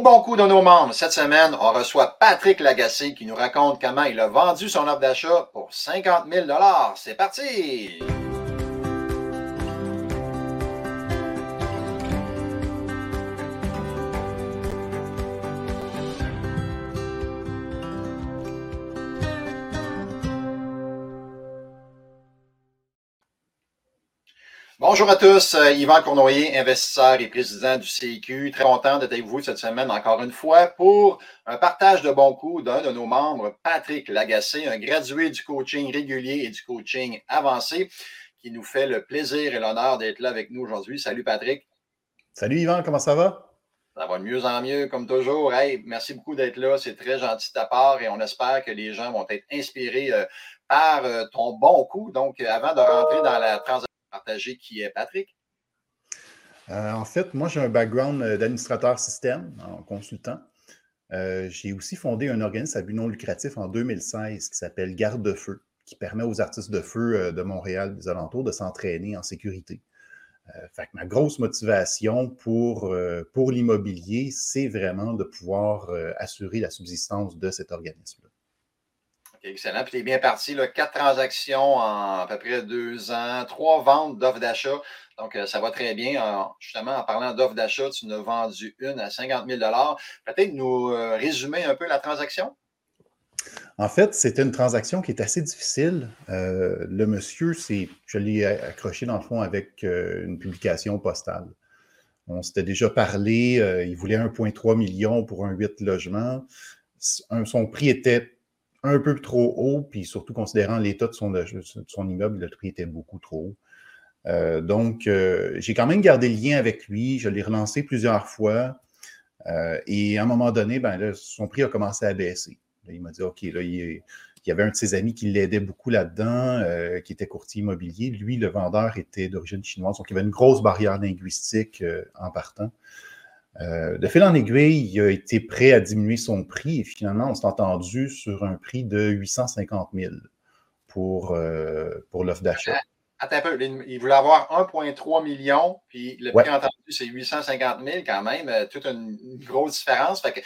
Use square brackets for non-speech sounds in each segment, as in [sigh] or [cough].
Au bon coup de nos membres, cette semaine, on reçoit Patrick Lagacé qui nous raconte comment il a vendu son offre d'achat pour 50 000 C'est parti! Bonjour à tous, euh, Yvan Cournoyer, investisseur et président du CIQ. Très content d'être avec vous cette semaine encore une fois pour un partage de bons coups d'un de nos membres, Patrick Lagacé, un gradué du coaching régulier et du coaching avancé qui nous fait le plaisir et l'honneur d'être là avec nous aujourd'hui. Salut Patrick. Salut Yvan, comment ça va? Ça va de mieux en mieux, comme toujours. Hey, merci beaucoup d'être là. C'est très gentil de ta part et on espère que les gens vont être inspirés euh, par euh, ton bon coup. Donc, avant de rentrer dans la transaction, partager qui est Patrick? Euh, en fait, moi, j'ai un background euh, d'administrateur système en consultant. Euh, j'ai aussi fondé un organisme à but non lucratif en 2016 qui s'appelle Garde-Feu, qui permet aux artistes de feu de Montréal, des alentours, de s'entraîner en sécurité. ma grosse motivation pour, pour l'immobilier, c'est vraiment de pouvoir assurer la subsistance de cet organisme-là excellent. Puis tu es bien parti. Quatre transactions en à peu près deux ans, trois ventes d'offres d'achat. Donc, euh, ça va très bien. justement, en parlant d'offres d'achat, tu nous as vendu une à 50 000 Peut-être nous euh, résumer un peu la transaction? En fait, c'était une transaction qui est assez difficile. Euh, le monsieur, je l'ai accroché dans le fond avec une publication postale. On s'était déjà parlé, il voulait 1,3 million pour un 8 logements. son prix était un peu trop haut, puis surtout considérant l'état de son, immeuble, le prix était beaucoup trop haut. Euh, donc, euh, j'ai quand même gardé le lien avec lui. Je l'ai relancé plusieurs fois. Euh, et à un moment donné, ben, son prix a commencé à baisser. il m'a dit OK, il, y avait un de ses amis qui l'aidait beaucoup là-dedans, qui était courtier immobilier. Lui, le vendeur était d'origine chinoise. Donc, il y avait une grosse barrière linguistique en partant. Euh, de fil en aiguille, il a été prêt à diminuer son prix et finalement, on s'est entendu sur un prix de 850 000 pour, euh, pour l'offre d'achat. Attends un peu, il voulait avoir 1,3 million, puis le prix entendu, c'est 850 000 quand même, euh, toute une, grosse différence. Fait que,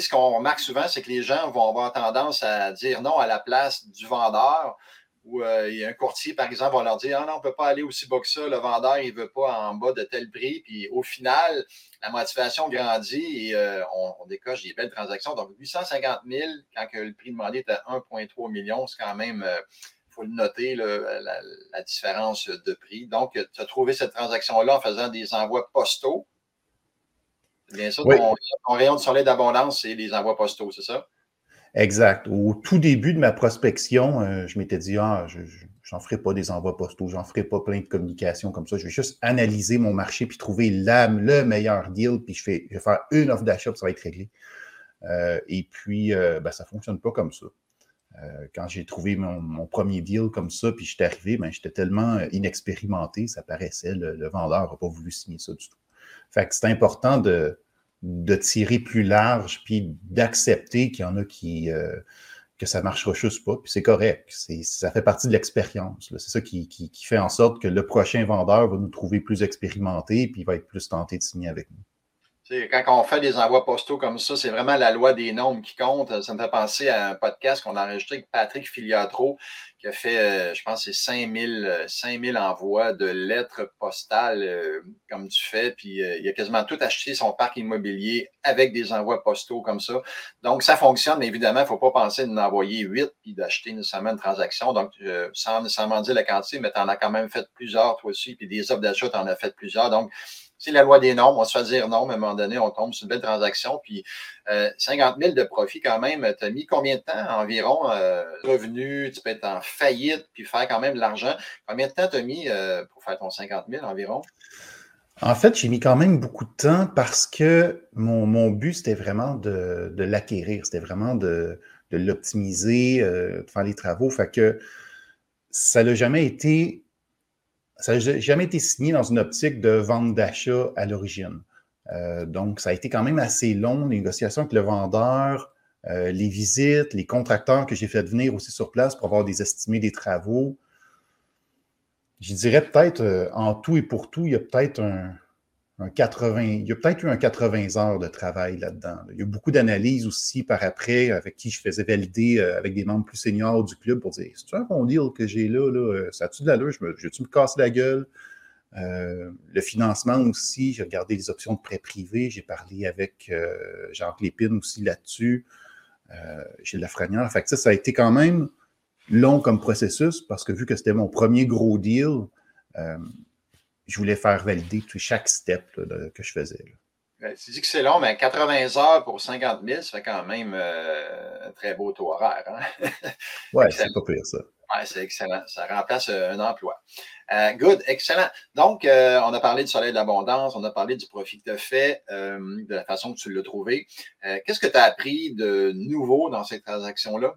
ce qu'on remarque souvent, c'est que les gens vont avoir tendance à dire non à la place du vendeur où euh, il y a un courtier, par exemple, va leur dire Ah non, on ne peut pas aller aussi bas que ça, le vendeur, il ne veut pas en bas de tel prix. Puis au final, la motivation grandit et euh, on, décoche des belles transactions. Donc 850 000, quand le prix demandé est à 1,3 million, c'est quand même, il euh, faut le noter, la, différence de prix. Donc, tu as trouvé cette transaction-là en faisant des envois postaux. Bien sûr, ton, rayon de soleil d'abondance, c'est les envois postaux, c'est ça? Exact. Au tout début de ma prospection, euh, je m'étais dit, ah, je n'en ferai pas des envois postaux, j'en ferai pas plein de communications comme ça. Je vais juste analyser mon marché puis trouver le meilleur deal, puis je, fais, je vais faire une offre d'achat, puis ça va être réglé. Euh, et puis, euh, ben, ça ne fonctionne pas comme ça. quand j'ai trouvé mon, premier deal comme ça, puis j'étais arrivé, ben, j'étais tellement inexpérimenté, ça paraissait, le, le vendeur n'a pas voulu signer ça du tout. Fait que c'est important de, de tirer plus large, puis d'accepter qu'il y en a qui euh, que ça marchera juste pas, puis c'est correct. Ça fait partie de l'expérience. C'est ça qui, fait en sorte que le prochain vendeur va nous trouver plus expérimenté, puis va être plus tenté de signer avec nous. Quand on fait des envois postaux comme ça, c'est vraiment la loi des nombres qui compte. Ça me fait penser à un podcast qu'on a enregistré avec Patrick Filiatro, qui a fait, euh, je pense, c'est 5000, 5000 envois de lettres postales euh, comme tu fais. Puis euh, il a quasiment tout acheté son parc immobilier avec des envois postaux comme ça. Donc, ça fonctionne, mais évidemment, il ne faut pas penser d'en envoyer huit puis d'acheter nécessairement une transaction. Donc, sans nécessairement dire la quantité, mais tu en as quand même fait plusieurs, toi aussi, puis des offres d'achat, tu en as fait plusieurs. Donc, c'est la loi des nombres. On se faire dire non, mais à un moment donné, on tombe sur une belle transaction. Puis 50 euh, 000 de profit quand même. Tu as mis combien de temps environ euh, revenu? Tu peux être en faillite puis faire quand même de l'argent. Combien de temps tu as mis euh, pour faire ton 50 000 environ? En fait, j'ai mis quand même beaucoup de temps parce que mon, but, c'était vraiment de, l'acquérir. C'était vraiment de, de l'optimiser, de faire les travaux. Fait que ça n'a jamais été ça n'a jamais été signé dans une optique de vente d'achat à l'origine. Euh, donc, ça a été quand même assez long, les négociations avec le vendeur, euh, les visites, les contracteurs que j'ai fait venir aussi sur place pour avoir des estimés des travaux. Je dirais peut-être, euh, en tout et pour tout, il y a peut-être un, un 80, il y a peut-être eu un 80 heures de travail là-dedans. Il y a beaucoup d'analyses aussi par après avec qui je faisais valider euh, avec des membres plus seniors du club pour dire c'est-tu un bon deal que j'ai là, là? Ça a-tu de l'allure? Je me, tu me casser la gueule? Euh, le financement aussi, j'ai regardé les options de prêt privé, j'ai parlé avec euh, Jean Lépine aussi là-dessus, euh, Gilles Lafrenière. Fait que ça, ça a été quand même long comme processus parce que vu que c'était mon premier gros deal, euh, je voulais faire valider chaque step que je faisais. tu dis que c'est long, mais 80 heures pour 50 000, ça fait quand même euh, un très beau taux horaire. Hein? oui, c'est pas pire ça. Oui, c'est excellent. Ça remplace euh, un emploi. good, excellent. Donc, on a parlé du soleil de l'abondance, on a parlé du profit que tu as fait, de la façon que tu l'as trouvé. Qu'est-ce que tu as appris de nouveau dans cette transaction-là?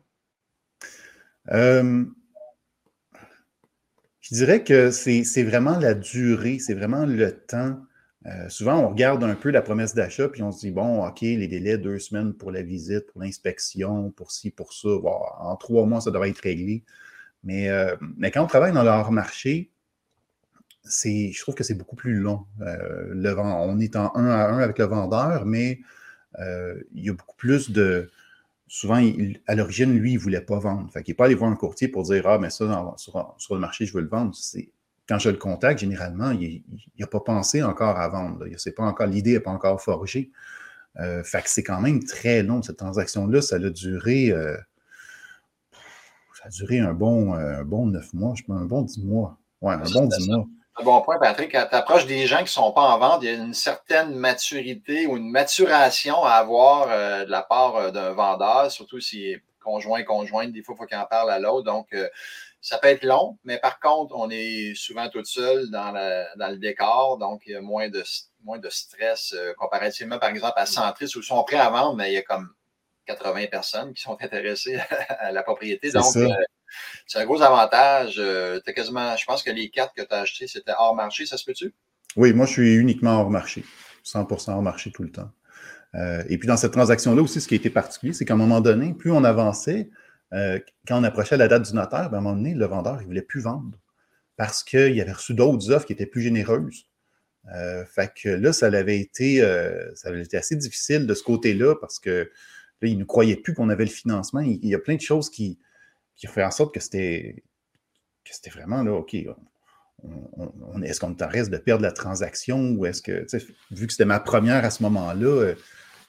Je dirais que c'est vraiment la durée, c'est vraiment le temps. Euh, souvent, on regarde un peu la promesse d'achat, puis on se dit, bon, OK, les délais, deux semaines pour la visite, pour l'inspection, pour ci, pour ça, en trois mois, ça devrait être réglé. Mais, euh, mais quand on travaille dans leur marché, je trouve que c'est beaucoup plus long. Euh, on est en un à un avec le vendeur, mais il y a beaucoup plus de, souvent, à l'origine, lui, il ne voulait pas vendre. Fait qu'il n'est pas allé voir un courtier pour dire Ah, mais ça, sur, le marché, je veux le vendre. Quand je le contacte, généralement, il n'a pas pensé encore à vendre. pas encore, l'idée n'est pas encore forgée. Euh, fait que c'est quand même très long, cette transaction-là. Ça a duré. Euh, ça a duré un bon, un bon neuf mois, je pense, un bon dix mois. Ouais, un bon dix mois un bon point, Patrick. Quand tu approches des gens qui ne sont pas en vente, il y a une certaine maturité ou une maturation à avoir euh, de la part euh, d'un vendeur, surtout s'il est conjoint, conjointe. Des fois, il faut qu'il en parle à l'autre. Donc, euh, ça peut être long, mais par contre, on est souvent tout seul dans, dans le décor. Donc, il y a moins de, moins de stress comparativement, par exemple, à Centris où ils sont prêts à vendre, mais il y a comme 80 personnes qui sont intéressées [laughs] à la propriété. Donc, c'est un gros avantage. Euh, quasiment, je pense que les cartes que tu as achetées, c'était hors marché, ça se peut-tu? Oui, moi, je suis uniquement hors marché. 100% hors marché tout le temps. Euh, et puis, dans cette transaction-là aussi, ce qui a été particulier, c'est qu'à un moment donné, plus on avançait, euh, quand on approchait la date du notaire, ben, à un moment donné, le vendeur, il ne voulait plus vendre parce qu'il avait reçu d'autres offres qui étaient plus généreuses. fait que là, ça avait, été, ça avait été assez difficile de ce côté-là parce que là, il ne croyait plus qu'on avait le financement. il, y a plein de choses qui, qui fait en sorte que c'était que c'était vraiment là, OK, on, est-ce qu'on est en de perdre la transaction ou est-ce que, vu que c'était ma première à ce moment-là, euh,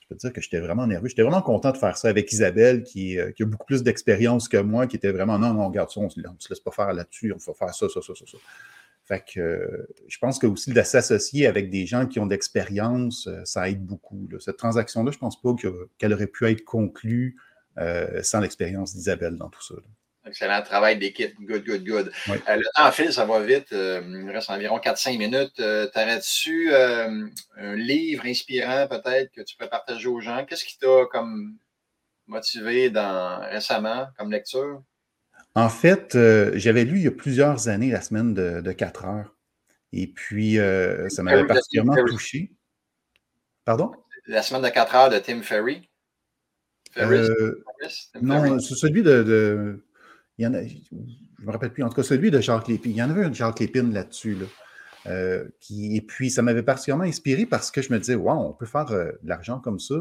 je peux te dire que j'étais vraiment nerveux. J'étais vraiment content de faire ça avec Isabelle, qui, euh, qui a beaucoup plus d'expérience que moi, qui était vraiment non, non, regarde ça, on ne se laisse pas faire là-dessus, on va faire ça, ça, ça, ça, ça. Fait que euh, je pense que aussi de s'associer avec des gens qui ont d'expérience, ça aide beaucoup. Cette transaction-là, je ne pense pas qu'elle aurait pu être conclue sans l'expérience d'Isabelle dans tout ça. Excellent travail d'équipe. Good, good, good. Euh, le temps file, ça va vite. Euh, il reste environ 4-5 minutes. Euh, T'aurais-tu un livre inspirant peut-être que tu peux partager aux gens? Qu'est-ce qui t'a comme motivé dans, récemment comme lecture? En fait, j'avais lu il y a plusieurs années la semaine de, 4 heures. Et puis, ça m'avait particulièrement touché. Pardon? La semaine de 4 heures de Tim Ferry. Ferris? non, c'est celui de il y en a, je ne me rappelle plus, en tout cas celui de Jacques Lépine. Il y en avait un de Jacques Lépine là-dessus. Euh, et puis, ça m'avait particulièrement inspiré parce que je me disais, wow, on peut faire euh, de l'argent comme ça.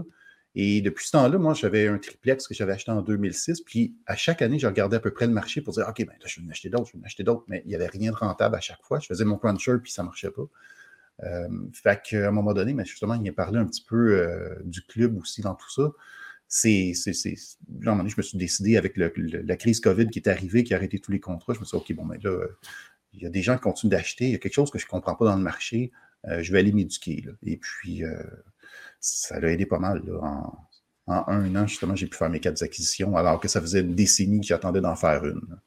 Et depuis ce temps-là, moi, j'avais un triplex que j'avais acheté en 2006. Puis, à chaque année, je regardais à peu près le marché pour dire, OK, ben, je vais en acheter d'autres, je vais en acheter d'autres. Mais il n'y avait rien de rentable à chaque fois. Je faisais mon cruncher, puis ça ne marchait pas. Euh, fait qu'à un moment donné, justement, il m'a parlé un petit peu du club aussi dans tout ça c'est, là, je me suis décidé avec la crise COVID qui est arrivée, qui a arrêté tous les contrats. Je me suis dit, OK, bon, mais là, il y a des gens qui continuent d'acheter. Il y a quelque chose que je ne comprends pas dans le marché. Euh, je vais aller m'éduquer. Et puis, euh, ça a aidé pas mal. En, un an, justement, j'ai pu faire mes quatre acquisitions, alors que ça faisait une décennie que j'attendais d'en faire une.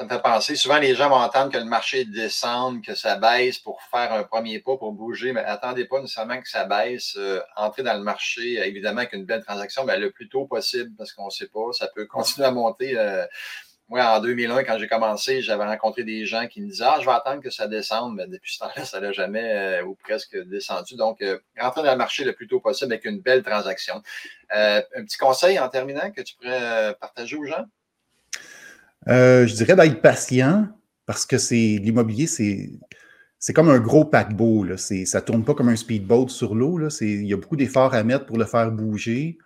Ça me fait penser, souvent les gens vont entendre que le marché descende, que ça baisse pour faire un premier pas, pour bouger, mais attendez pas nécessairement que ça baisse. Euh, entrer dans le marché, évidemment, avec une belle transaction, mais le plus tôt possible, parce qu'on ne sait pas, ça peut continuer à monter. Euh, moi, en 2001, quand j'ai commencé, j'avais rencontré des gens qui me disaient Ah, je vais attendre que ça descende. Mais depuis ce temps-là, ça n'a jamais euh, ou presque descendu. Donc, rentrer dans le marché le plus tôt possible avec une belle transaction. un petit conseil en terminant que tu pourrais partager aux gens? Euh, je dirais d'être patient parce que c'est l'immobilier, c'est c'est comme un gros paquebot. Là. Ça ne tourne pas comme un speedboat sur l'eau. Il y a beaucoup d'efforts à mettre pour le faire bouger.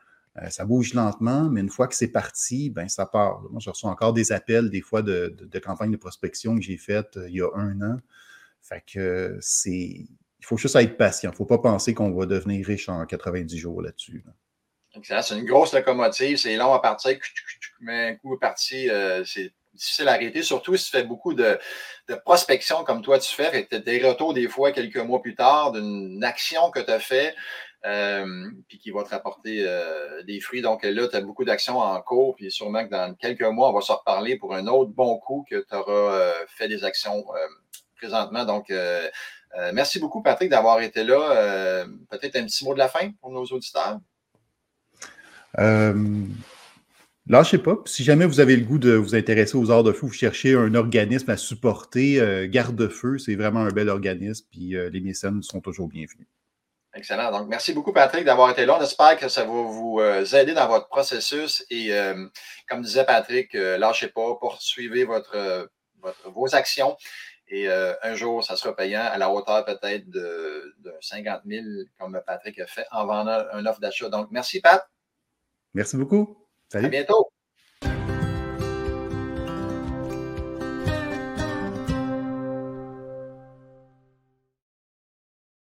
Euh, ça bouge lentement, mais une fois que c'est parti, ben, ça part. Moi, je reçois encore des appels, des fois, de, de, campagnes de prospection que j'ai faites euh, il y a un an. Fait que c'est. Il faut juste être patient. Il ne faut pas penser qu'on va devenir riche en 90 jours là-dessus. C'est une grosse locomotive, c'est long à partir, mais un coup parti, euh, c'est difficile à arrêter, surtout si tu fais beaucoup de, prospection comme toi tu fais. tu as des retours des fois quelques mois plus tard d'une action que tu as fait, euh, puis qui va te rapporter euh, des fruits. Donc là, tu as beaucoup d'actions en cours, puis sûrement que dans quelques mois, on va se reparler pour un autre bon coup que tu auras fait des actions présentement. Donc, merci beaucoup, Patrick, d'avoir été là. Peut-être un petit mot de la fin pour nos auditeurs? Euh, lâchez pas. Si jamais vous avez le goût de vous intéresser aux arts de feu, vous cherchez un organisme à supporter, euh, Garde-Feu, c'est vraiment un bel organisme, puis euh, les mécènes sont toujours bienvenus. Excellent. Donc, merci beaucoup, Patrick, d'avoir été là. On espère que ça va vous aider dans votre processus. Et comme disait Patrick, lâchez pas, poursuivez votre, vos actions. Et un jour, ça sera payant à la hauteur peut-être de, de 50 000, comme Patrick a fait, en vendant un offre d'achat. Donc, merci, Pat. Merci beaucoup. Salut. À bientôt.